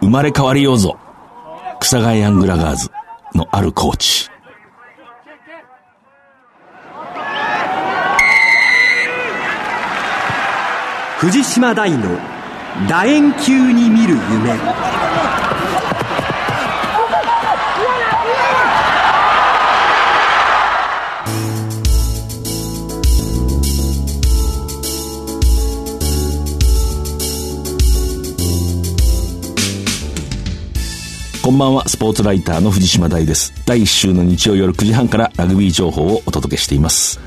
生まれ変わりようぞ。草貝ヤングラガーズのあるコーチ。藤島大の楕円球に見る夢こんばんは、スポーツライターの藤島大です。第1週の日曜夜9時半からラグビー情報をお届けしています。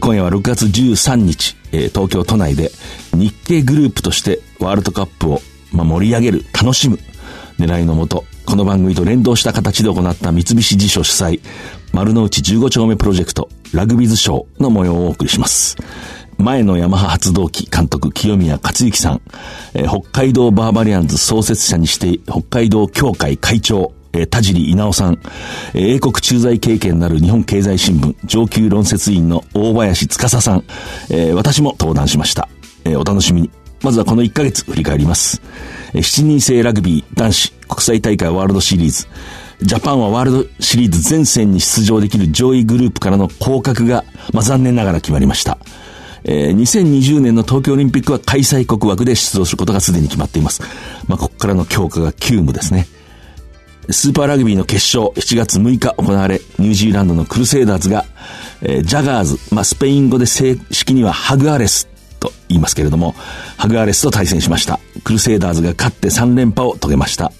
今夜は6月13日、東京都内で日系グループとしてワールドカップを、盛り上げる、楽しむ狙いのもと、この番組と連動した形で行った三菱地所主催、丸の内15丁目プロジェクト、ラグビーズショーの模様をお送りします。前のヤマハ発動機監督清宮克之さん、えー、北海道バーバリアンズ創設者にして北海道協会会長、えー、田尻稲尾さん、えー、英国駐在経験なる日本経済新聞上級論説員の大林司さん、えー、私も登壇しました。えー、お楽しみに。まずはこの1ヶ月振り返ります。えー、7人制ラグビー男子国際大会ワールドシリーズ。ジャパンはワールドシリーズ全戦に出場できる上位グループからの降格が、まあ、残念ながら決まりました。えー、2020年の東京オリンピックは開催国枠で出場することがすでに決まっています。まあ、ここからの強化が急務ですね。スーパーラグビーの決勝、7月6日行われ、ニュージーランドのクルセイダーズが、えー、ジャガーズ、まあ、スペイン語で正式にはハグアレスと言いますけれども、ハグアレスと対戦しました。クルセイダーズが勝って3連覇を遂げました。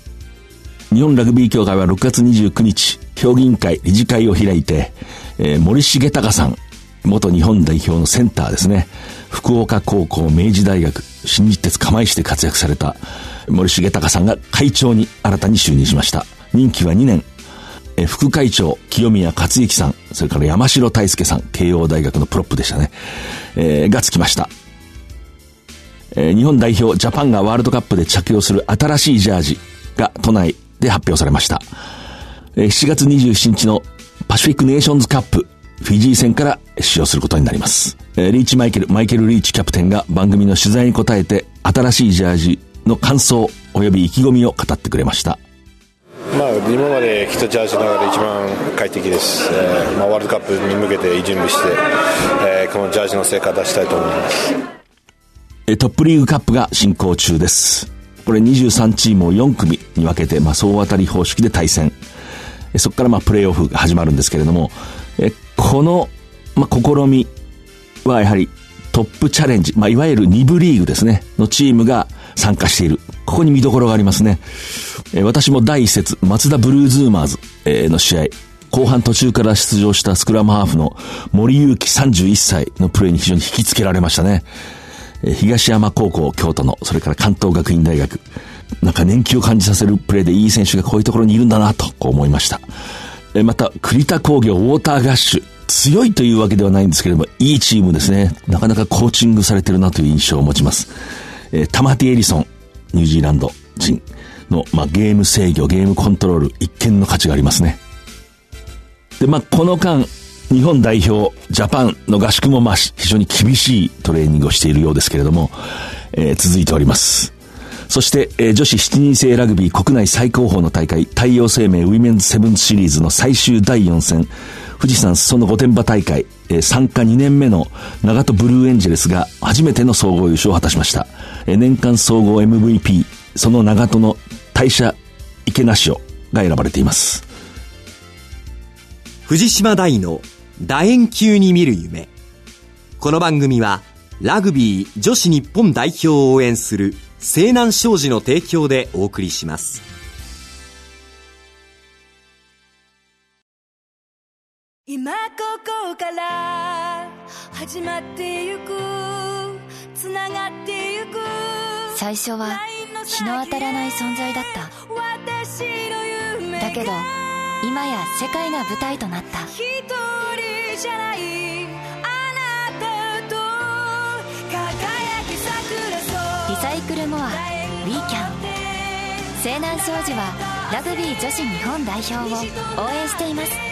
日本ラグビー協会は6月29日、評議員会理事会を開いて、えー、森重隆さん、元日本代表のセンターですね。福岡高校明治大学新日鉄釜石で活躍された森重隆さんが会長に新たに就任しました。任期は2年。副会長、清宮克之さん、それから山城大輔さん、慶応大学のプロップでしたね。えー、がつきました。えー、日本代表ジャパンがワールドカップで着用する新しいジャージが都内で発表されました。えー、7月27日のパシフィックネーションズカップフィジー戦から使用することになります。リーチマイケル、マイケル・リーチキャプテンが番組の取材に答えて、新しいジャージの感想及び意気込みを語ってくれました。まあ、今まで着たジャージの中で一番快適です、えーまあ、ワールドカップに向けて準備して、えー、このジャージの成果を出したいと思いますトップリーグカップが進行中ですこれ23チームを4組に分けて、まあ、総当たり方式で対戦そこからまあプレーオフが始まるんですけれどもえこの、まあ、試みはやはりトップチャレンジ、まあ、いわゆる2部リーグですね、のチームが参加している。ここに見どころがありますね。え私も第一節、松田ブルーズーマーズ、えの試合、後半途中から出場したスクラムハーフの森祐希31歳のプレーに非常に引きつけられましたね。え東山高校京都の、それから関東学院大学、なんか年季を感じさせるプレーでいい選手がこういうところにいるんだなと、こう思いました。えまた、栗田工業ウォーターガッシュ。強いというわけではないんですけれども、いいチームですね。なかなかコーチングされてるなという印象を持ちます。えー、タマティ・エリソン、ニュージーランド人の、まあ、ゲーム制御、ゲームコントロール、一見の価値がありますね。で、まあ、この間、日本代表、ジャパンの合宿も、まあ、非常に厳しいトレーニングをしているようですけれども、えー、続いております。そして、えー、女子7人制ラグビー国内最高峰の大会、太陽生命ウィメンズセブンシリーズの最終第4戦、富士山裾野御殿場大会、えー、参加2年目の長門ブルーエンジェルスが初めての総合優勝を果たしました。えー、年間総合 MVP、その長門の大社池梨雄が選ばれています。藤島大の楕円球に見る夢。この番組は、ラグビー女子日本代表を応援する西南商事の提供でお送りします。今ここから始まってゆくつながってゆく最初は日の当たらない存在だった。だけど今や世界が舞台となった。一人じゃないキャン西南商事はラグビー女子日本代表を応援しています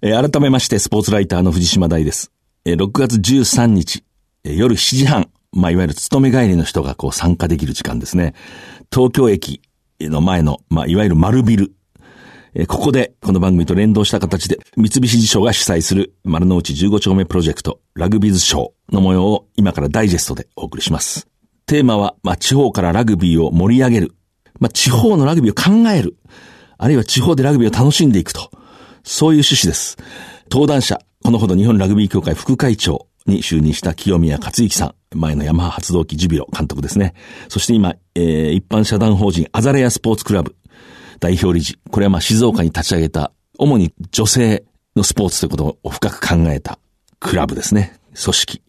え、改めましてスポーツライターの藤島大です。えー、6月13日、夜7時半、まあ、いわゆる勤め帰りの人がこう参加できる時間ですね。東京駅の前の、まあ、いわゆる丸ビル。ここで、この番組と連動した形で、三菱地所が主催する丸の内15丁目プロジェクト、ラグビーズショーの模様を今からダイジェストでお送りします。テーマは、まあ、地方からラグビーを盛り上げる。まあ、地方のラグビーを考える。あるいは地方でラグビーを楽しんでいくと。そういう趣旨です。登壇者、このほど日本ラグビー協会副会長に就任した清宮克之さん。前のヤマハ発動機ジュビロ監督ですね。そして今、えー、一般社団法人アザレアスポーツクラブ代表理事。これはまあ静岡に立ち上げた、主に女性のスポーツということを深く考えたクラブですね。組織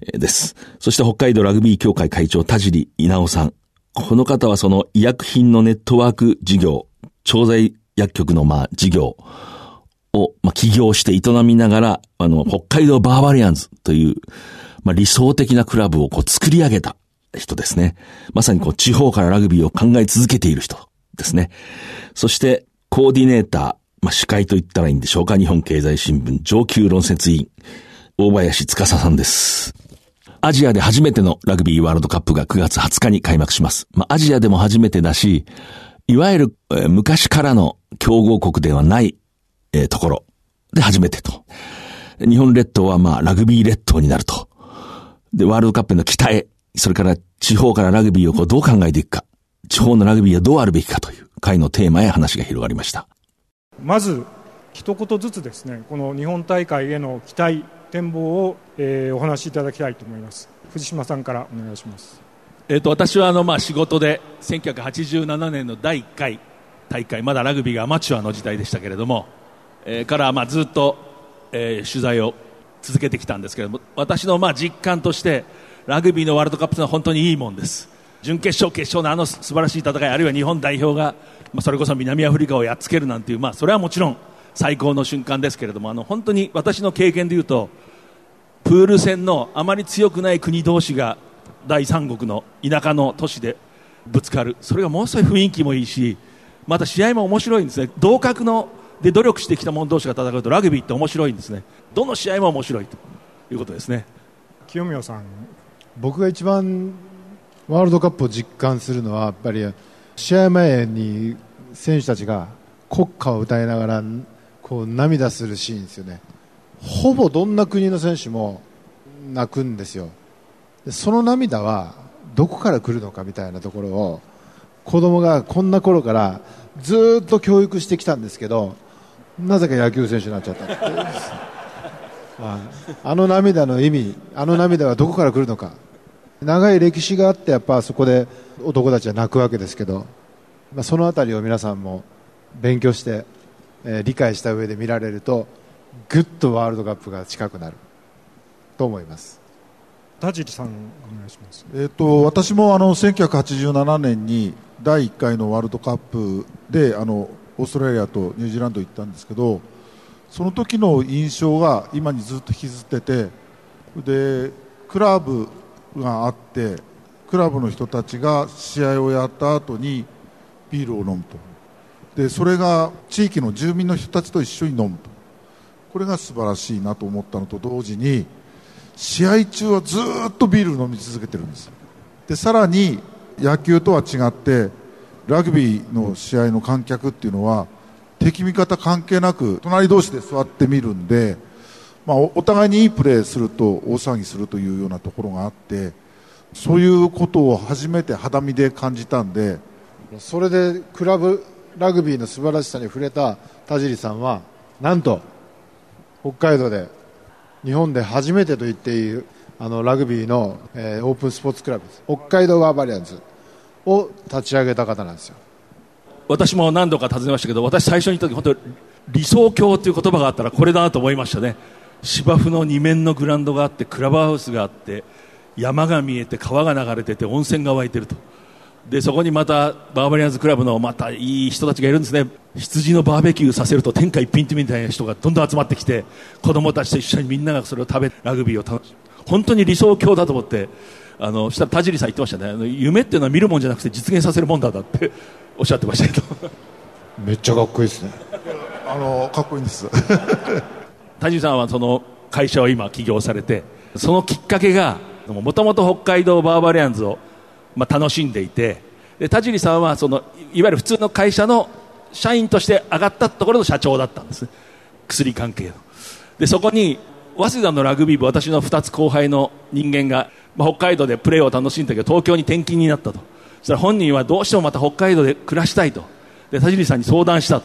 です。そして北海道ラグビー協会会長田尻稲尾さん。この方はその医薬品のネットワーク事業、調剤薬局のまあ事業をまあ起業して営みながら、あの、北海道バーバリアンズという、まあ理想的なクラブをこう作り上げた人ですね。まさにこう地方からラグビーを考え続けている人ですね。そしてコーディネーター、まあ司会と言ったらいいんでしょうか。日本経済新聞上級論説委員、大林司さんです。アジアで初めてのラグビーワールドカップが9月20日に開幕します。まあ、アジアでも初めてだし、いわゆる、えー、昔からの強豪国ではない、えー、ところで初めてと。日本列島はまあラグビー列島になると。で、ワールドカップの期待、それから地方からラグビーをこうどう考えていくか、地方のラグビーはどうあるべきかという会のテーマへ話が広がりました。まず、一言ずつですね、この日本大会への期待、展望を、えー、お話しいただきたいと思います。藤島さんからお願いします。えーと、私はあの、まあ、仕事で1987年の第1回大会まだラグビーがアマチュアの時代でしたけれども、えー、からまあずっと、えー、取材を続けてきたんですけれども私のまあ実感としてラグビーのワールドカップというのは本当にいいもんです。準決勝、決勝のあの素晴らしい戦いあるいは日本代表が、まあ、それこそ南アフリカをやっつけるなんていう、まあ、それはもちろん最高の瞬間ですけれどもあの本当に私の経験でいうとプール戦のあまり強くない国同士が第三国の田舎の都市でぶつかる。それがものすごい雰囲気もいいしまた試合も面白いんですね。同格ので努力してきた者同士が戦うとラグビーって面白いんですね。どの試合も面白いということですね。清宮さん僕が一番ワールドカップを実感するのはやっぱり試合前に選手たちが国歌を歌いながらこう涙するシーンですよね。ほぼどんな国の選手も泣くんですよ。でその涙はどこから来るのかみたいなところを子供がこんな頃からずっと教育してきたんですけどなぜか野球選手になっちゃったあの涙の意味あの涙はどこから来るのか。長い歴史があってやっぱそこで男たちは泣くわけですけど、まあ、その辺りを皆さんも勉強してえー、理解した上で見られるとぐっとワールドカップが近くなる。と思います。田尻さんお願いします、えーと、私もあの1987年に第1回のワールドカップであのオーストラリアとニュージーランド行ったんですけどその時の印象が今にずっと引きずっててでクラブがあってクラブの人たちが試合をやった後にビールを飲むとでそれが地域の住民の人たちと一緒に飲むと。これが素晴らしいなと思ったのと同時に試合中はずっとビール飲み続けてるんですでさらに野球とは違ってラグビーの試合の観客っていうのは敵味方関係なく隣同士で座ってみるんで、まあ、お互いにいいプレーすると大騒ぎするというようなところがあってそういうことを初めて肌身で感じたんでそれでクラブラグビーの素晴らしさに触れた田尻さんはなんと北海道で日本で初めてと言っているあのラグビーの、えー、オープンスポーツクラブ北海道ワーバリアンズを立ち上げた方なんですよ。私も何度か訪ねましたけど私最初に言った時本当理想郷という言葉があったらこれだなと思いましたね。芝生の2面のグラウンドがあってクラブハウスがあって山が見えて川が流れてて温泉が湧いてると。でそこにまたバーバリアンズクラブのまたいい人たちがいるんですね。羊のバーベキューさせると天下一品みたいな人がどんどん集まってきて子供たちと一緒にみんながそれを食べラグビーを楽し本当に理想郷だと思ってあのしたら田尻さん言ってましたね。あの夢っていうのは見るもんじゃなくて実現させるもんだだっておっしゃってましたけど。めっちゃかっこいいですね。あのかっこいいんです。田尻さんはその会社を今起業されてそのきっかけがもともと北海道バーバリアンズを、まあ、楽しんでいてで田尻さんはそのいわゆる普通の会社の社員として上がったところの社長だったんです薬関係の。でそこに早稲田のラグビー部私の2つ後輩の人間が、まあ、北海道でプレーを楽しんだけど東京に転勤になったと。そしたら本人はどうしてもまた北海道で暮らしたいと。で田尻さんに相談した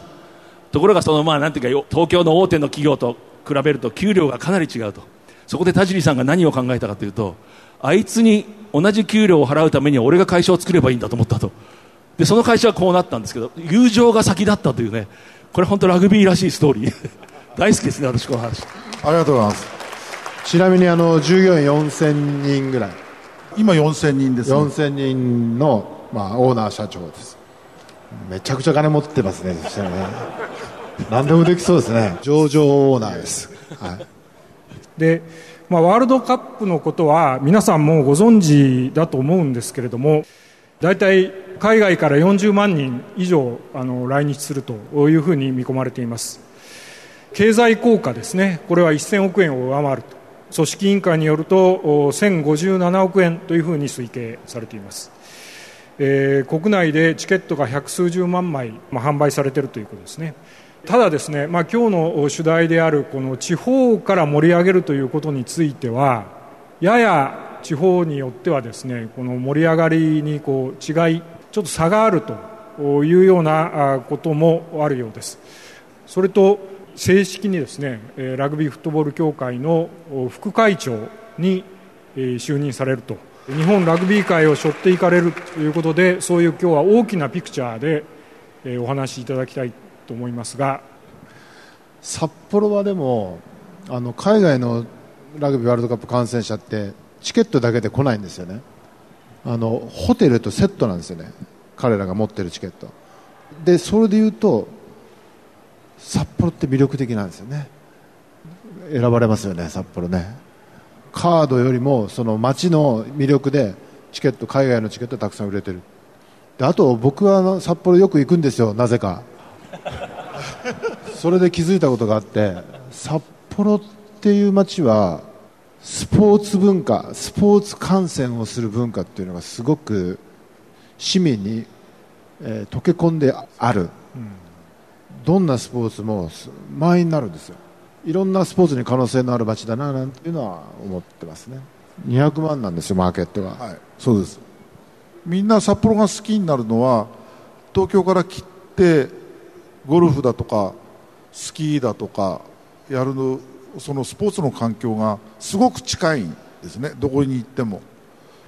と。ころがそのまあなんていうか東京の大手の企業と比べると給料がかなり違うと。そこで田尻さんが何を考えたかというとあいつに同じ給料を払うためには俺が会社を作ればいいんだと思ったと。でその会社はこうなったんですけど友情が先だったというね。これ本当ラグビーらしいストーリー。大好きですね私この話。ありがとうございます。ちなみにあの従業員4000人ぐらい。今4000人です、ね、4000人の、まあ、オーナー社長です。めちゃくちゃ金持ってますねそしたらね。何でもできそうですね。上場オーナーです、はい、で、まあ、ワールドカップのことは皆さんもご存知だと思うんですけれども大体海外から40万人以上あの来日するというふうに見込まれています。経済効果ですね。これは1000億円を上回ると。組織委員会によると1057億円というふうに推計されています、えー、国内でチケットが百数十万枚、まあ、販売されているということですね。ただですね、まあ、今日の主題であるこの地方から盛り上げるということについてはやや地方によってはですねこの盛り上がりにこう違いちょっと差があるというようなこともあるようです。それと正式にですねラグビーフットボール協会の副会長に就任されると。日本ラグビー界を背負っていかれるということでそういう今日は大きなピクチャーでお話しいただきたいと思いますが。札幌はでもあの海外のラグビーワールドカップ観戦者ってチケットだけで来ないんですよね。あのホテルとセットなんですよね。彼らが持ってるチケット。でそれでいうと札幌って魅力的なんですよね。選ばれますよね札幌ね。カードよりもその街の魅力でチケット海外のチケットたくさん売れてる。であと僕は札幌よく行くんですよなぜか。それで気づいたことがあって札幌っていう街はスポーツ文化スポーツ観戦をする文化っていうのがすごく市民に、えー、溶け込んである、うんどんなスポーツも満員になるんですよ。いろんなスポーツに可能性のある街だななんていうのは思ってますね。200万なんですよマーケットは、はい、そうです。みんな札幌が好きになるのは東京から来てゴルフだとかスキーだとかやるのそのスポーツの環境がすごく近いんですね。どこに行っても。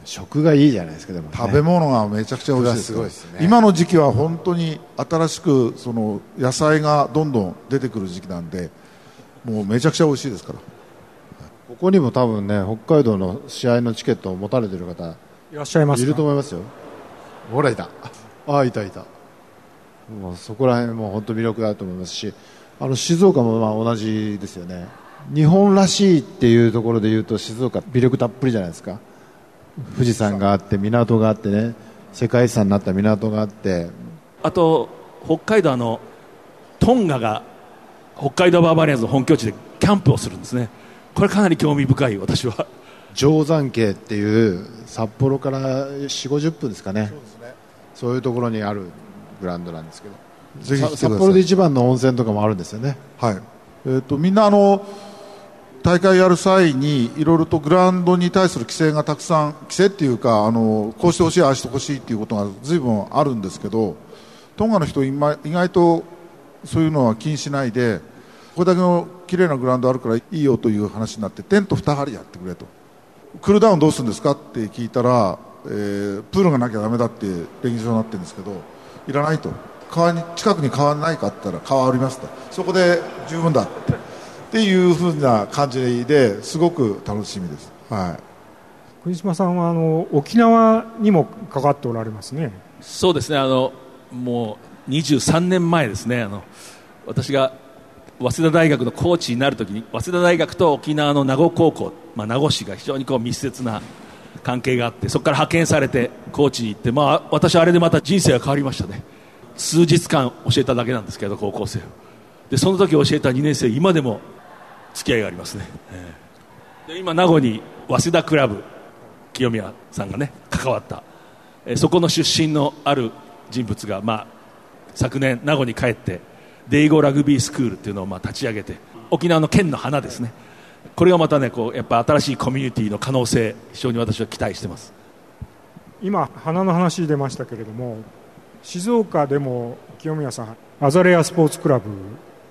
食がいいじゃないですかでも、ね、食べ物がめちゃくちゃ美味しいです、ね、今の時期は本当に新しくその野菜がどんどん出てくる時期なんでもうめちゃくちゃ美味しいですから。ここにも多分ね北海道の試合のチケットを持たれてる方いらっしゃいますいると思いますよ。ほらいた。ああいたいたもうそこら辺も本当魅力だと思いますしあの静岡もまあ同じですよね。日本らしいっていうところで言うと静岡魅力たっぷりじゃないですか。富士山があって港があってね。世界遺産になった港があって。あと北海道のトンガが北海道バーバリアンズの本拠地でキャンプをするんですね。これかなり興味深い私は。定山渓っていう札幌から4 5 0分ですかね。そういうところにあるグラウンドなんですけど。札幌で一番の温泉とかもあるんですよね。はい。えーとみんなあの大会やる際にいろいろとグラウンドに対する規制がたくさん規制っていうかあのこうしてほしいああしてほしいっていうことが随分あるんですけどトンガの人意外とそういうのは気にしないでこれだけの綺麗なグラウンドあるからいいよという話になってテント2張やってくれと。クールダウンどうするんですかって聞いたら、えー、プールがなきゃだめだって練習場になってるんですけどいらないと。川に近くに川ないかって言ったら川ありますと。そこで十分だって。っていうふうな感じですごく楽しみです、はい、国島さんはあの沖縄にもかかっておられますね。そうですね。あのもう23年前ですね。あの私が早稲田大学のコーチになるときに早稲田大学と沖縄の名護高校、まあ、名護市が非常にこう密接な関係があってそこから派遣されてコーチに行って、まあ、私あれでまた人生が変わりましたね。数日間教えただけなんですけど高校生でその時教えた2年生今でも付き合いがありますね、え今名護に早稲田クラブ清宮さんがね関わった。えそこの出身のある人物が、まあ、昨年名護に帰ってデイゴラグビースクールっていうのをまあ立ち上げて沖縄の県の花ですねこれがまたねこうやっぱ新しいコミュニティの可能性非常に私は期待してます。今花の話出ましたけれども静岡でも清宮さんアザレアスポーツクラブ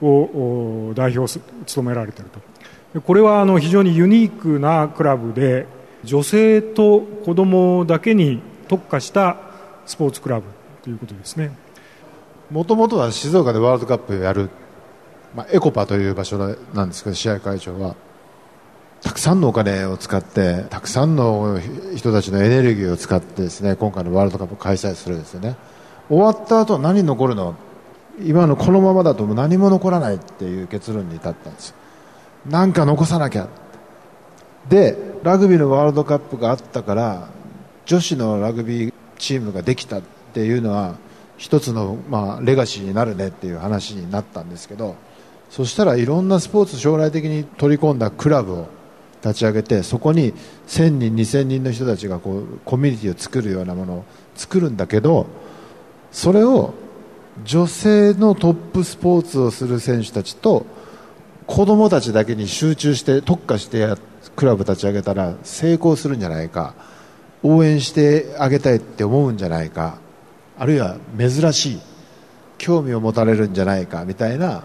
を代表を務められていると。これはあの非常にユニークなクラブで女性と子供だけに特化したスポーツクラブということですね。もともとは静岡でワールドカップをやる、まあ、エコパという場所なんですけど試合会場はたくさんのお金を使ってたくさんの人たちのエネルギーを使ってですね今回のワールドカップを開催するんですよね。終わった後何残るの？今のこのままだともう何も残らないっていう結論に至ったんです。なんか残さなきゃ。でラグビーのワールドカップがあったから女子のラグビーチームができたっていうのは一つの、まあ、レガシーになるねっていう話になったんですけどそしたらいろんなスポーツ将来的に取り込んだクラブを立ち上げてそこに1000人2000人の人たちがこうコミュニティを作るようなものを作るんだけどそれを女性のトップスポーツをする選手たちと子供たちだけに集中して特化してクラブ立ち上げたら成功するんじゃないか応援してあげたいって思うんじゃないかあるいは珍しい興味を持たれるんじゃないかみたいな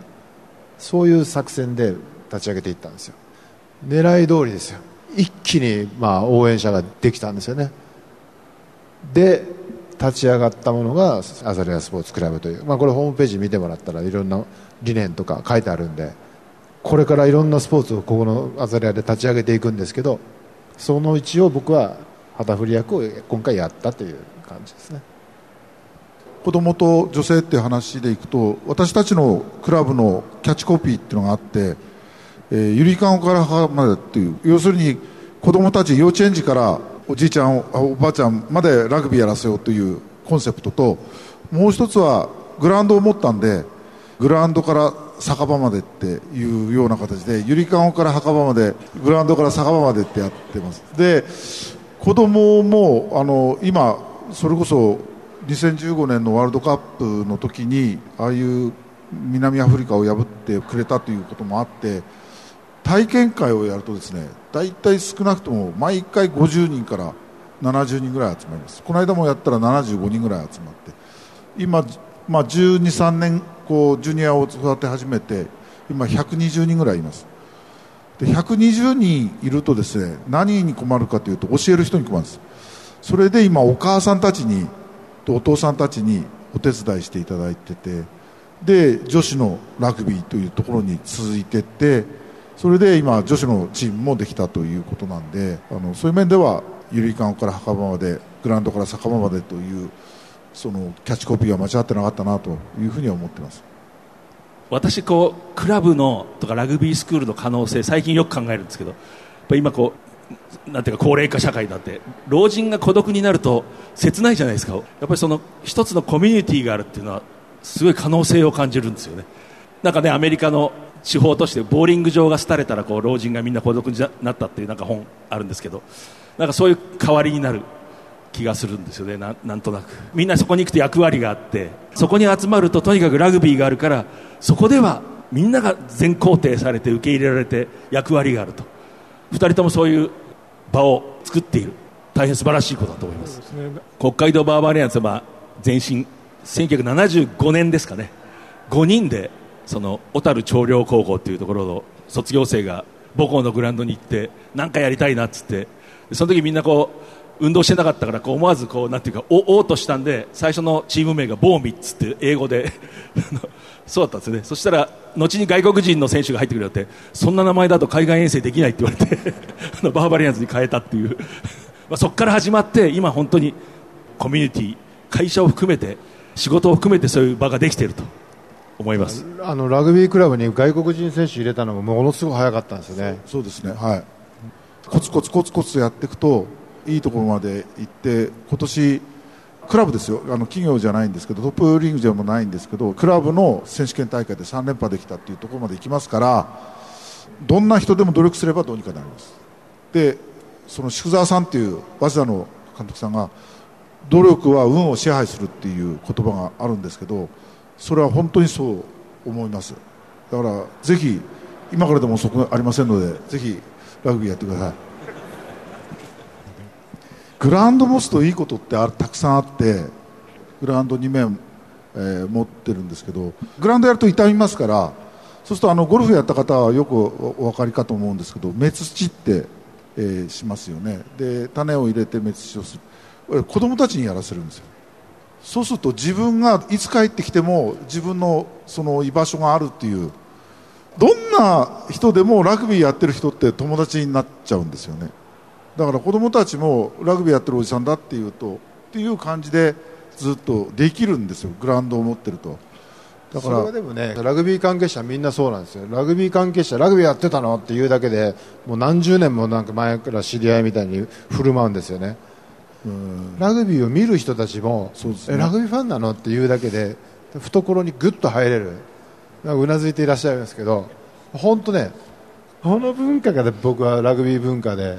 そういう作戦で立ち上げていったんですよ。狙い通りですよ。一気にまあ応援者ができたんですよね。で立ち上がったものがアザレアスポーツクラブという、まあ、これホームページ見てもらったらいろんな理念とか書いてあるんでこれからいろんなスポーツをここのアザレアで立ち上げていくんですけどその一応僕は旗振り役を今回やったという感じですね。子供と女性っていう話でいくと私たちのクラブのキャッチコピーっていうのがあって「えー、ゆりかごから母まで」っていう要するに子供たち幼稚園児からおじいちゃんおばあちゃんまでラグビーやらせようというコンセプトともう一つはグラウンドを持ったんでグラウンドから酒場までっていうような形でゆりかごから墓場までグラウンドから酒場までってやってます。で子供もあの今それこそ2015年のワールドカップの時にああいう南アフリカを破ってくれたということもあって体験会をやるとですね大体少なくとも毎回50人から70人ぐらい集まります。この間もやったら75人ぐらい集まって今、まあ、12、3年こうジュニアを育て始めて今120人ぐらいいます。で120人いるとですね何に困るかというと教える人に困るんです。それで今お母さんたちにお父さんたちにお手伝いしていただいててで女子のラグビーというところに続いていってそれで今女子のチームもできたということなんであのそういう面ではゆりかごから墓場までグラウンドから酒場までというそのキャッチコピーは間違ってなかったなというふうには思ってます。私こうクラブのとかラグビースクールの可能性最近よく考えるんですけど今こうなんていうか高齢化社会になって老人が孤独になると切ないじゃないですか。やっぱりその一つのコミュニティがあるっていうのはすごい可能性を感じるんですよね。なんかねアメリカの地方都市でボーリング場が廃れたらこう老人がみんな孤独になったっていうなんか本あるんですけど。なんかそういう代わりになる気がするんですよね。ななんとなく。みんなそこに行くと役割があってそこに集まるととにかくラグビーがあるからそこではみんなが全肯定されて受け入れられて役割があると。2人ともそういう場を作っている。大変素晴らしいことだと思います、ね、北海道バーバリアンズは前身1975年ですかね。5人でその小樽長陵高校というところの卒業生が母校のグラウンドに行って何かやりたいなっつってその時みんなこう運動してなかったからこう思わずこうなんていうかおおとしたんで最初のチーム名がボーミッツって英語で。そうだったんですね。そしたら後に外国人の選手が入ってくるよってそんな名前だと海外遠征できないって言われて あのバーバリアンズに変えたっていう。まあそこから始まって今本当にコミュニティ会社を含めて仕事を含めてそういう場ができていると。思います。あのラグビークラブに外国人選手入れたのもものすごく早かったんですよね。そうですね。はい。コツコツコツコツやっていくといいところまで行って今年クラブですよ。あの企業じゃないんですけどトップリーグでもないんですけどクラブの選手権大会で3連覇できたっていうところまで行きますからどんな人でも努力すればどうにかなります。でその宿澤さんっていう早稲田の監督さんが努力は運を支配するっていう言葉があるんですけどそれは本当にそう思います。だからぜひ今からでも遅くありませんのでぜひラグビーやってください。グラウンドモスといいことってあたくさんあってグラウンド2面、えー、持ってるんですけどグラウンドやると傷みますからそうするとあのゴルフやった方はよくお分かりかと思うんですけど目土って、えー、しますよね。で種を入れて目土をする。子供たちにやらせるんですよ。そうすると自分がいつ帰ってきても自分のその居場所があるっていうどんな人でもラグビーやってる人って友達になっちゃうんですよね。だから子供たちもラグビーやってるおじさんだっていうとっていう感じでずっとできるんですよ。グラウンドを持ってると。だからそれはでもねラグビー関係者みんなそうなんですよ。ラグビー関係者ラグビーやってたのっていうだけでもう何十年もなんか前から知り合いみたいに振る舞うんですよね。ラグビーを見る人たちも、ね、ラグビーファンなのっていうだけで懐にぐっと入れる。うなずいていらっしゃいますけど本当ねこの文化が僕はラグビー文化で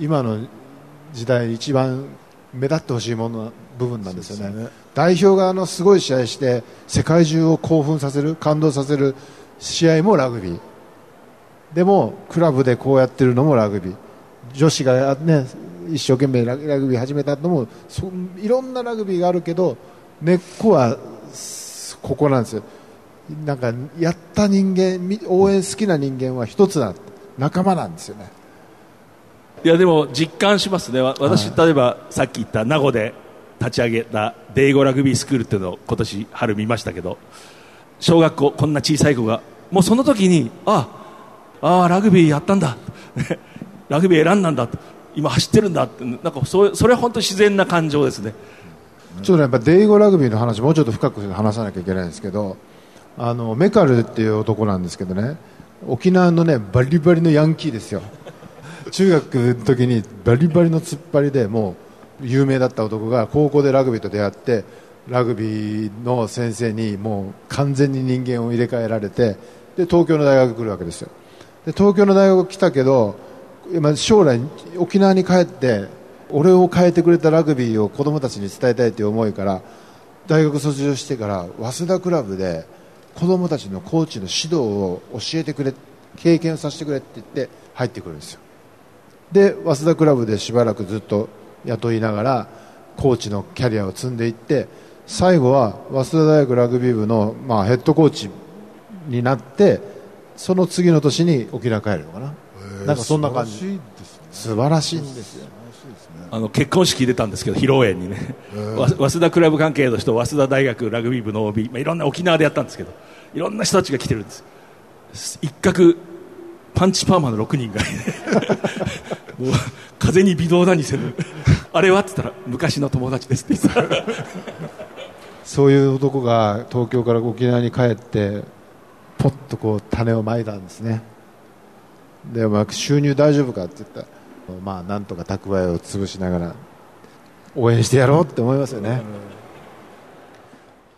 今の時代一番目立ってほしいもの部分なんですよね、ね、代表側のすごい試合して世界中を興奮させる感動させる試合もラグビー。でもクラブでこうやってるのもラグビー。女子が、ね、一生懸命ラグビー始めたのもいろんなラグビーがあるけど根っこはここなんですよ。なんかやった人間応援好きな人間は一つだ仲間なんですよね。いやでも実感しますね。私、はい、例えばさっき言った名護で立ち上げたデイゴラグビースクールっていうのを今年春見ましたけど小学校こんな小さい子がもうその時にああラグビーやったんだ。ラグビー選んだんだ今走ってるんだってなんかそそれは本当自然な感情ですね。ちょっとやっぱデイゴラグビーの話もうちょっと深く話さなきゃいけないんですけどあのメカルっていう男なんですけどね沖縄のねバリバリのヤンキーですよ。中学の時にバリバリの突っ張りでもう有名だった男が高校でラグビーと出会ってラグビーの先生にもう完全に人間を入れ替えられてで東京の大学に来るわけですよ。で東京の大学来たけど今将来沖縄に帰って俺を変えてくれたラグビーを子供たちに伝えたいという思いから大学卒業してから早稲田クラブで子供たちのコーチの指導を教えてくれ経験させてくれって言って入ってくるんですよ。で早稲田クラブでしばらくずっと雇いながらコーチのキャリアを積んでいって最後は早稲田大学ラグビー部の、まあ、ヘッドコーチになってその次の年に沖縄帰るのかな。なんかそんな感じ。素晴らしいんですよあの結婚式出たんですけど披露宴にね。早稲田クラブ関係の人早稲田大学ラグビー部の OB、まあ、いろんな沖縄でやったんですけどいろんな人たちが来てるんです。一角パンチパーマの6人が もう風に微動だにせぬ。あれはって言ったら昔の友達ですって言ってそういう男が東京から沖縄に帰ってポッとこう種をまいたんですねで、まあ、収入大丈夫かって言ったらまあなんとか蓄えを潰しながら応援してやろうって思いますよね、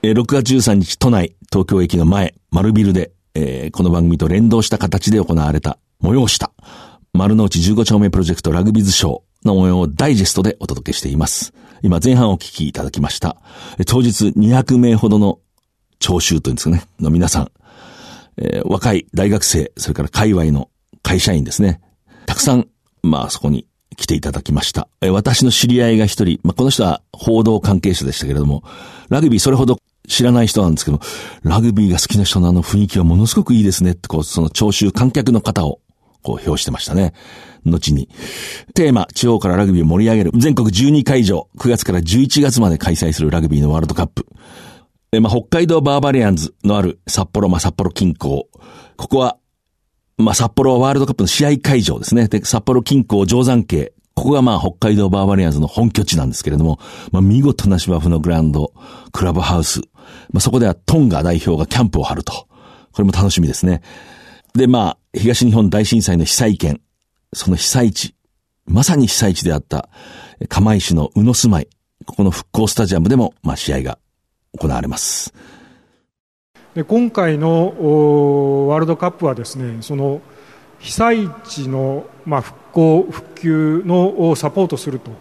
え6月13日都内東京駅の前丸ビルでえー、この番組と連動した形で行われた催した丸の内15丁目プロジェクトラグビズショーの模様をダイジェストでお届けしています。今前半お聞きいただきました。当日200名ほどの聴衆というんですかね、の皆さん、えー、若い大学生、それから界隈の会社員ですね。たくさん、まあそこに来ていただきました。え、私の知り合いが一人、まあこの人は報道関係者でしたけれども、ラグビーそれほど知らない人なんですけど、ラグビーが好きな人のあの雰囲気はものすごくいいですねって、こう、その聴衆観客の方を、こう、表してましたね。後に。テーマ、地方からラグビーを盛り上げる。全国12会場、9月から11月まで開催するラグビーのワールドカップ。え、まあ、北海道バーバリアンズのある札幌、まあ、札幌近郊。ここは、まあ、札幌ワールドカップの試合会場ですね。で、札幌近郊定山系、ここがまあ北海道バーバリアンズの本拠地なんですけれども、まあ見事な芝生のグラウンド、クラブハウス、まあそこではトンガ代表がキャンプを張ると。これも楽しみですね。でまあ、東日本大震災の被災県、その被災地、まさに被災地であった釜石の宇野住まい、ここの復興スタジアムでもまあ試合が行われます。で今回のワールドカップはですね、その被災地の、まあ、復興復旧のサポートすると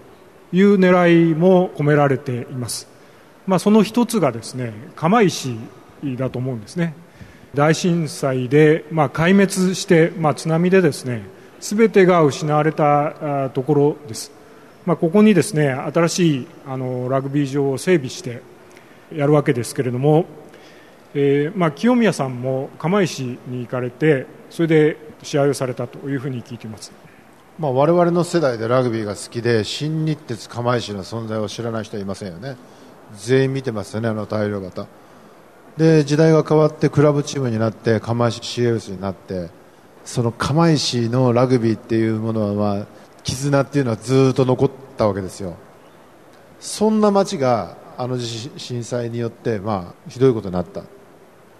いう狙いも込められています、まあ、その一つがですね釜石だと思うんですね。大震災で、まあ、壊滅して、まあ、津波でですね全てが失われたところです、まあ、ここにですね新しいあのラグビー場を整備してやるわけですけれども、えーまあ、清宮さんも釜石に行かれてそれで試合をされたというふうに聞いています、まあ、我々の世代でラグビーが好きで新日鉄釜石の存在を知らない人はいませんよね。全員見てますよねあの大量型。で時代が変わってクラブチームになって釜石 CFS になってその釜石のラグビーっていうものは、まあ、絆っていうのはずっと残ったわけですよ。そんな街があの震災によって、まあ、ひどいことになった。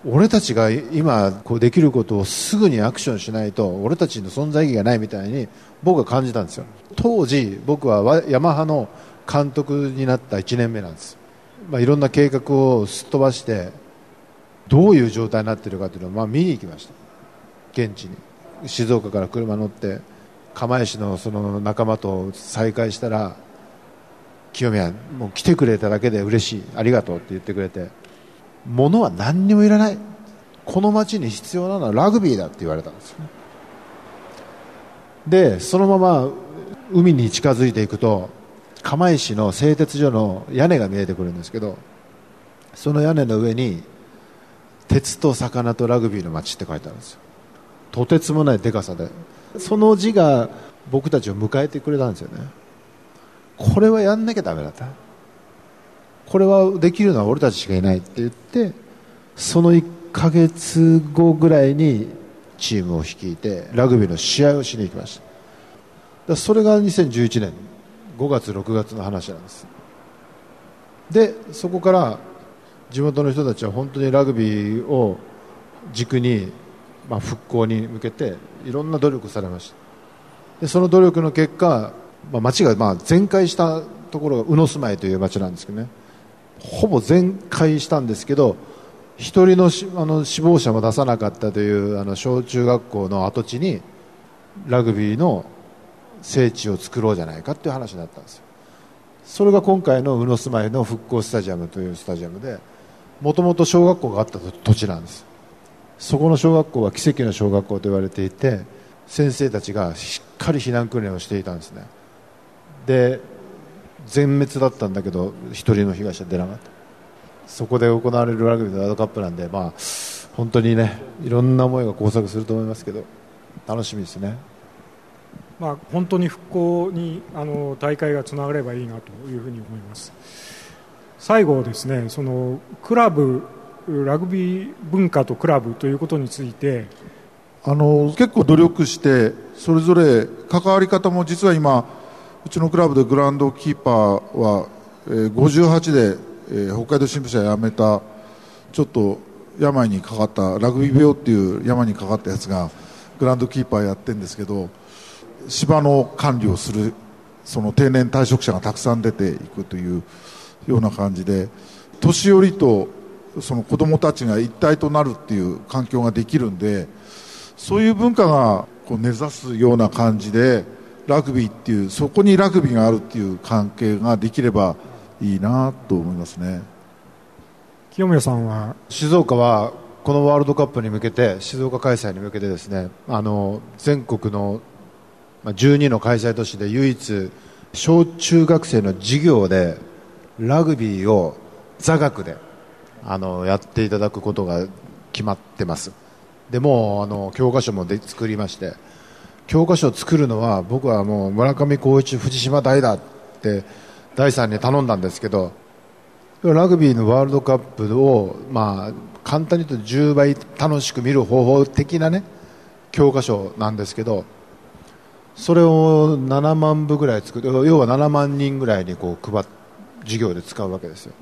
俺たちが今こうできることをすぐにアクションしないと俺たちの存在意義がないみたいに僕は感じたんですよ。当時僕はヤマハの監督になった1年目なんです、まあ、いろんな計画をすっ飛ばしてどういう状態になっているかというのをまあ見に行きました。現地に。静岡から車乗って釜石のその仲間と再会したら清宮もう来てくれただけで嬉しい。ありがとうって言ってくれて。物は何にもいらない。この街に必要なのはラグビーだって言われたんですよ。ねでそのまま海に近づいていくと釜石の製鉄所の屋根が見えてくるんですけどその屋根の上に鉄と魚とラグビーの街って書いてあるんですよ。とてつもないでかさで。その字が僕たちを迎えてくれたんですよね。これはやんなきゃだめだった。これはできるのは俺たちしかいないって言ってその1ヶ月後ぐらいにチームを率いてラグビーの試合をしに行きました。それが2011年5月6月の話なんです。でそこから地元の人たちは本当にラグビーを軸に、まあ、復興に向けていろんな努力されました。でその努力の結果、まあ、町がまあ全壊したところが宇野住まいという町なんですけどね。ほぼ全壊したんですけど1人のあの死亡者も出さなかったというあの小中学校の跡地にラグビーの聖地を作ろうじゃないかという話になったんですよ。それが今回の宇野住まいの復興スタジアムというスタジアムでもともと小学校があった土地なんです。そこの小学校は奇跡の小学校と言われていて先生たちがしっかり避難訓練をしていたんですね。で全滅だったんだけど1人の被害者出なかった。そこで行われるラグビーのワールドカップなんで、まあ、本当にねいろんな思いが交錯すると思いますけど楽しみですね、まあ、本当に復興にあの大会がつながればいいなというふうに思います。最後ですねそのクラブラグビー文化とクラブということについて。あの結構努力してそれぞれ関わり方も実は今うちのクラブでグランドキーパーは、えー、58で、えー、北海道新聞社辞めたちょっと病にかかったラグビー病っていう山にかかったやつがグランドキーパーやってるんですけど芝の管理をするその定年退職者がたくさん出ていくというような感じで年寄りとその子供たちが一体となるっていう環境ができるんでそういう文化がこう根ざすような感じでラグビーっていうそこにラグビーがあるっていう関係ができればいいなと思いますね。清宮さんは？静岡はこのワールドカップに向けて静岡開催に向けてですねあの全国の12の開催都市で唯一小中学生の授業でラグビーを座学であのやっていただくことが決まってます。でもあの教科書もで作りまして教科書を作るのは僕はもう村上浩一藤島大だって大さんに頼んだんですけどラグビーのワールドカップを、まあ、簡単に言うと10倍楽しく見る方法的なね教科書なんですけどそれを7万部ぐらい作って要は7万人ぐらいにこう配って授業で使うわけですよ。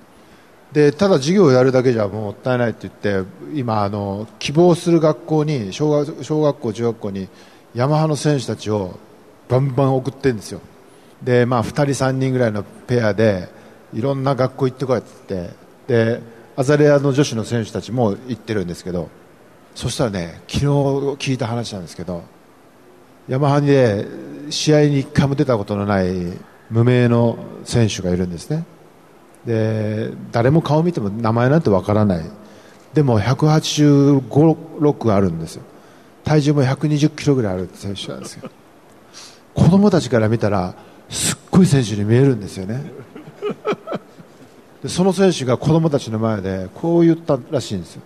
でただ授業をやるだけじゃもったいないって言って今あの希望する学校に小学小学校中学校にヤマハの選手たちをバンバン送ってるんですよ。でまあ2人3人ぐらいのペアでいろんな学校行ってこいって言ってでアザレアの女子の選手たちも行ってるんですけどそしたらね昨日聞いた話なんですけどヤマハニで試合に一回も出たことのない無名の選手がいるんですね。で誰も顔見ても名前なんてわからない。でも185、6あるんですよ。体重も120キロぐらいある選手なんですよ。子供たちから見たらすっごい選手に見えるんですよね。でその選手が子供たちの前でこう言ったらしいんですよ。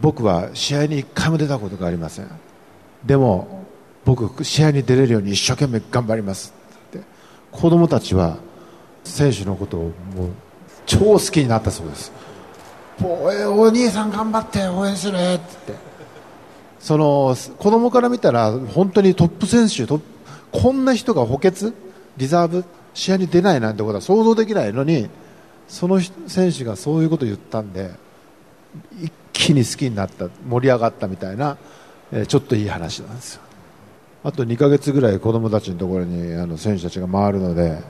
僕は試合に1回も出たことがありません。でも僕試合に出れるように一生懸命頑張りますって。子供たちは選手のことをもう超好きになったそうですおお兄さん頑張って応援するって。その子供から見たら本当にトップ選手トこんな人が補欠リザーブ試合に出ないなんてことは想像できないのにその選手がそういうことを言ったんで一気に好きになった盛り上がったみたいな、えー、ちょっといい話なんですよ。あと2ヶ月ぐらい子供たちのところにあの選手たちが回るので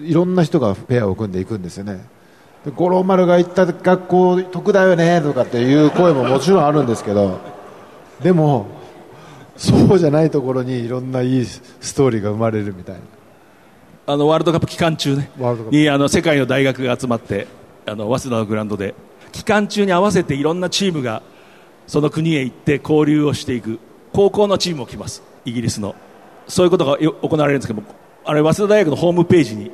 いろんな人がペアを組んでいくんですよね。五郎丸が行った学校得だよねとかっていう声ももちろんあるんですけどでもそうじゃないところにいろんないいストーリーが生まれるみたいな。あのワールドカップ期間中ね。にあの世界の大学が集まってあの早稲田のグラウンドで期間中に合わせていろんなチームがその国へ行って交流をしていく高校のチームも来ますイギリスの。そういうことが行われるんですけどもあれ早稲田大学のホームページに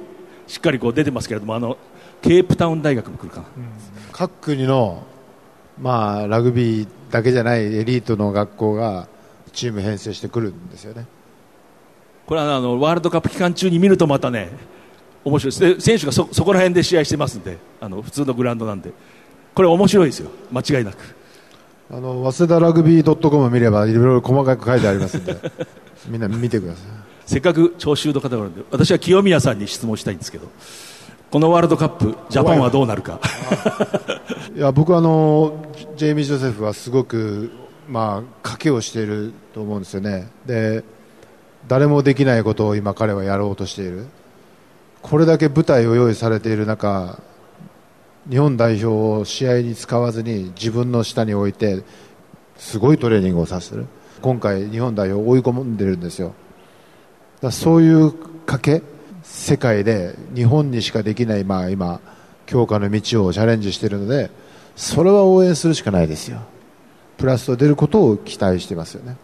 しっかりこう出てますけれどもあのケープタウン大学も来るかな、うん、各国の、まあ、ラグビーだけじゃないエリートの学校がチーム編成してくるんですよね。これはあのワールドカップ期間中に見るとまたね面白いです。選手がそそこら辺で試合してますんであの普通のグラウンドなんで。これ面白いですよ。間違いなく。あの早稲田ラグビー .com 見ればいろいろ細かく書いてありますんで みんな見てください。せっかく聴衆の方があるんで私は清宮さんに質問したいんですけどこのワールドカップジャパンはどうなるか。いや僕はあのジェイミー・ジョセフはすごくまあ賭けをしていると思うんですよね。で誰もできないことを今彼はやろうとしている。これだけ舞台を用意されている中日本代表を試合に使わずに自分の下に置いてすごいトレーニングをさせる。今回日本代表を追い込んでるんですよ。だそういう賭け世界で日本にしかできない、まあ、今強化の道をチャレンジしているのでそれは応援するしかないですよ。プラスと出ることを期待してますよね。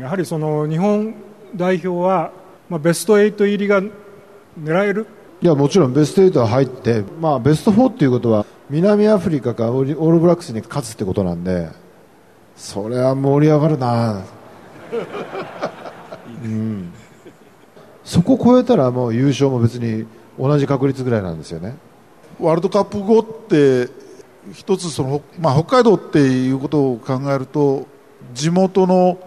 やはりその日本代表は、まあ、ベスト8入りが狙える？いやもちろんベスト8は入って、まあ、ベスト4ということは南アフリカかオールブラックスに勝つってことなんでそれは盛り上がるな、うんそこを超えたらもう優勝も別に同じ確率ぐらいなんですよね。ワールドカップ後って一つその、まあ、北海道っていうことを考えると地元の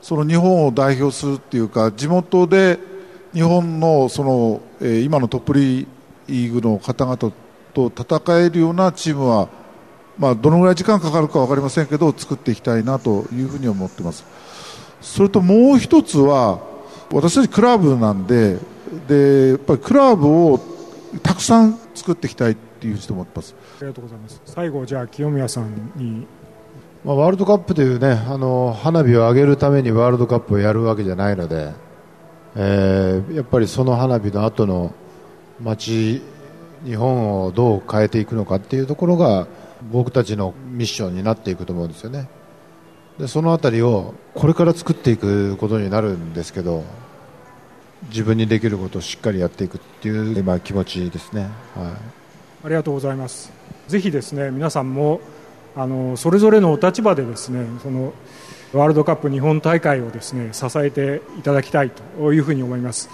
その日本を代表するっていうか地元で日本のその、え、今のトップリーグの方々と戦えるようなチームは、まあ、どのぐらい時間かかるか分かりませんけど作っていきたいなというふうに思ってます。それともう一つは私たちクラブなんででやっぱりクラブをたくさん作っていきたいっていうふうに思ってます。ありがとうございます。最後じゃあ清宮さんに。まあ、ワールドカップというねあの花火を上げるためにワールドカップをやるわけじゃないので、えー、やっぱりその花火の後の街日本をどう変えていくのかっていうところが僕たちのミッションになっていくと思うんですよねでその辺りをこれから作っていくことになるんですけど自分にできることをしっかりやっていくっていう今気持ちですね、はい、ありがとうございます。ぜひですね皆さんもあのそれぞれのお立場でですねそのワールドカップ日本大会をですね支えていただきたいというふうに思います、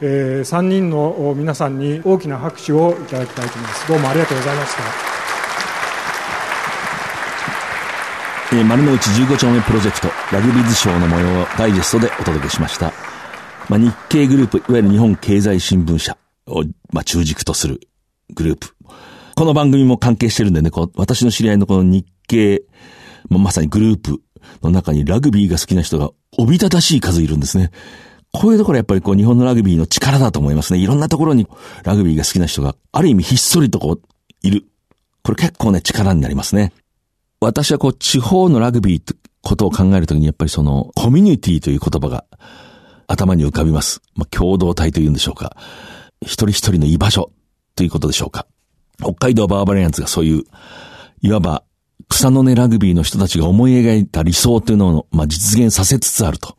えー、3人の皆さんに大きな拍手をいただきたいと思います。どうもありがとうございました。えー、丸の内15丁目プロジェクトラグビーズショーの模様をダイジェストでお届けしました。まあ、日経グループ、いわゆる日本経済新聞社を、まあ、中軸とするグループ。この番組も関係してるんでね、こう私の知り合いのこの日経、まあ、まさにグループの中にラグビーが好きな人がおびただしい数いるんですね。こういうところやっぱりこう日本のラグビーの力だと思いますね。いろんなところにラグビーが好きな人がある意味ひっそりとこういる。これ結構ね力になりますね。私はこう、地方のラグビーってことを考えるときにやっぱりそのコミュニティという言葉が頭に浮かびます。まあ、共同体というんでしょうか。一人一人の居場所ということでしょうか。北海道バーバリアンズがそういう、いわば草の根ラグビーの人たちが思い描いた理想というのを、まあ、実現させつつあると。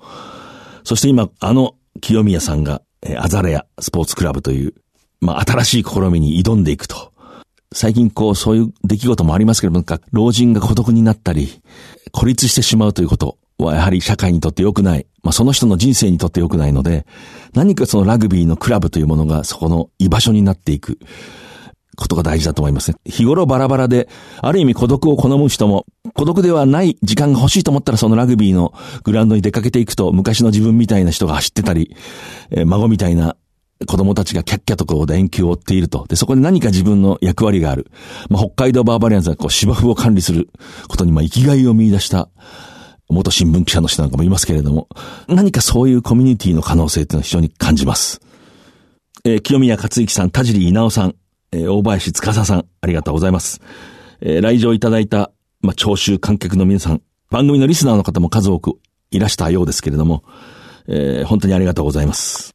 そして今、あの清宮さんが、え、アザレアスポーツクラブという、まあ、新しい試みに挑んでいくと。最近こう、そういう出来事もありますけれども、老人が孤独になったり、孤立してしまうということはやはり社会にとって良くない。まあ、その人の人生にとって良くないので、何かそのラグビーのクラブというものがそこの居場所になっていく。ことが大事だと思いますね。日頃バラバラで、ある意味孤独を好む人も、孤独ではない時間が欲しいと思ったらそのラグビーのグラウンドに出かけていくと、昔の自分みたいな人が走ってたり、えー、孫みたいな子供たちがキャッキャとこう電球を追っていると。で、そこで何か自分の役割がある。まあ、北海道バーバリアンズはこう芝生を管理することにまあ生きがいを見出した元新聞記者の人なんかもいますけれども、何かそういうコミュニティの可能性っていうのは非常に感じます。えー、清宮克之さん、田尻稲尾さん、えー、大林司さん、ありがとうございます。えー、来場いただいた、まあ、聴衆観客の皆さん、番組のリスナーの方も数多くいらしたようですけれども、えー、本当にありがとうございます。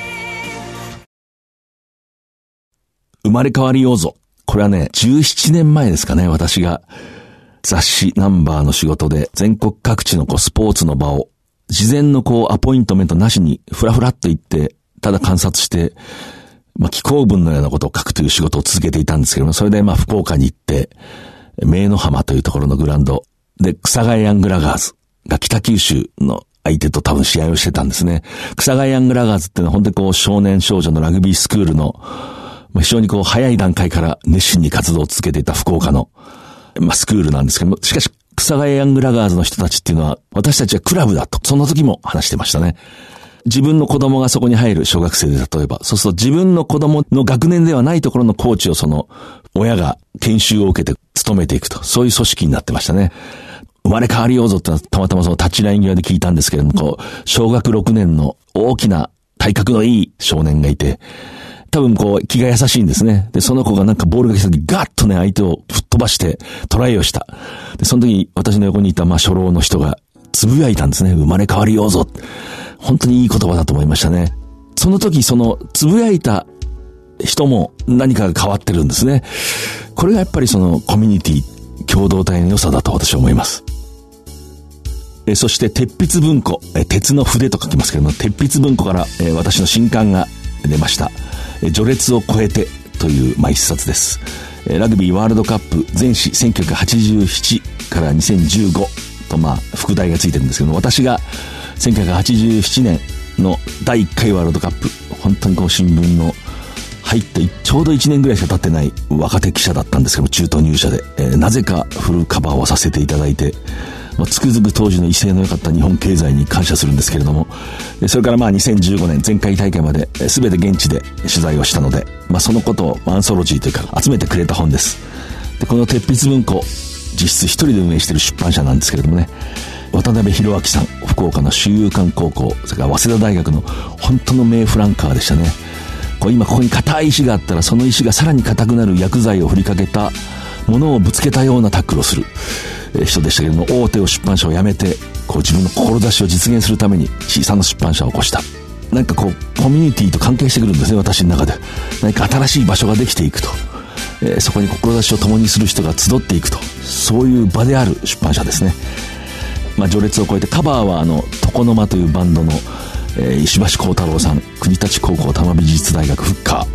生まれ変わりようぞこれはね17年前ですかね私が雑誌ナンバーの仕事で全国各地のこうスポーツの場を事前のこうアポイントメントなしにふらふらっと行って、ただ観察して、まあ、気候文のようなことを書くという仕事を続けていたんですけども、それでまあ福岡に行って、名の浜というところのグラウンドで草谷ヤングラガーズが北九州の相手と多分試合をしてたんですね。草谷ヤングラガーズっていうのは本当にこう少年少女のラグビースクールの、非常にこう早い段階から熱心に活動を続けていた福岡の、まあ、スクールなんですけども、しかし、草谷ヤングラガーズの人たちっていうのは、私たちはクラブだと、その時も話してましたね。自分の子供がそこに入る小学生で例えば、そうすると自分の子供の学年ではないところのコーチをその、親が研修を受けて務めていくと、そういう組織になってましたね。生まれ変わりようぞってたまたまその立ちライン際で聞いたんですけれども、こう、小学6年の大きな体格のいい少年がいて、多分こう気が優しいんですね。で、その子がなんかボールが来た時ガッとね、相手を吹っ飛ばしてトライをした。で、その時私の横にいたまあ初老の人がつぶやいたんですね。生まれ変わりようぞ。本当にいい言葉だと思いましたね。その時そのつぶやいた人も何かが変わってるんですね。これがやっぱりそのコミュニティ、共同体の良さだと私は思います。えそして、鉄筆文庫、え鉄の筆と書きますけども、鉄筆文庫から、え私の新刊が出ました。序列を超えてという、まあ、一冊です。ラグビーワールドカップ全史1987から2015と、まあ、副題がついてるんですけど私が1987年の第1回ワールドカップ、本当にこう新聞の入ってちょうど1年ぐらいしか経ってない若手記者だったんですけど中途入社で、えー、なぜかフルカバーをさせていただいて、まあ、つくづく当時の威勢の良かった日本経済に感謝するんですけれども、それからまあ2015年前回大会まで全て現地で取材をしたので、まあ、そのことをアンソロジーというか集めてくれた本です。でこの鉄筆文庫、実質一人で運営している出版社なんですけれどもね、渡辺博明さん、福岡の周遊館高校、それから早稲田大学の本当の名フランカーでしたね。こう今ここに硬い石があったらその石がさらに硬くなる薬剤を振りかけたものをぶつけたようなタックルをする。人でしたけども大手を出版社を辞めてこう自分の志を実現するために小さな出版社を起こした。なんかこうコミュニティと関係してくるんですね私の中で。何か新しい場所ができていくと、えー、そこに志を共にする人が集っていくと。そういう場である出版社ですね。まあ、序列を超えてカバーはあの床の間というバンドの、えー、石橋幸太郎さん国立高校玉美術大学フッカ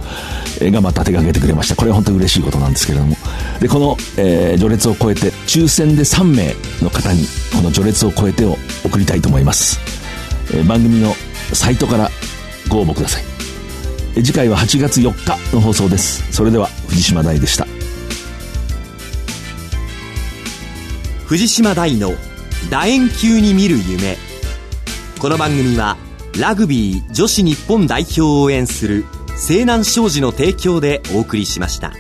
ーがまた手掛けてくれました。これは本当に嬉しいことなんですけれども。で、この、えー、序列を超えて、抽選で3名の方に、この序列を超えてを送りたいと思います。えー、番組のサイトからご応募ください。え次回は8月4日の放送です。それでは、藤島大でした。藤島大の楕円球に見る夢この番組はラグビー女子日本代表を応援する西南商事の提供でお送りしました。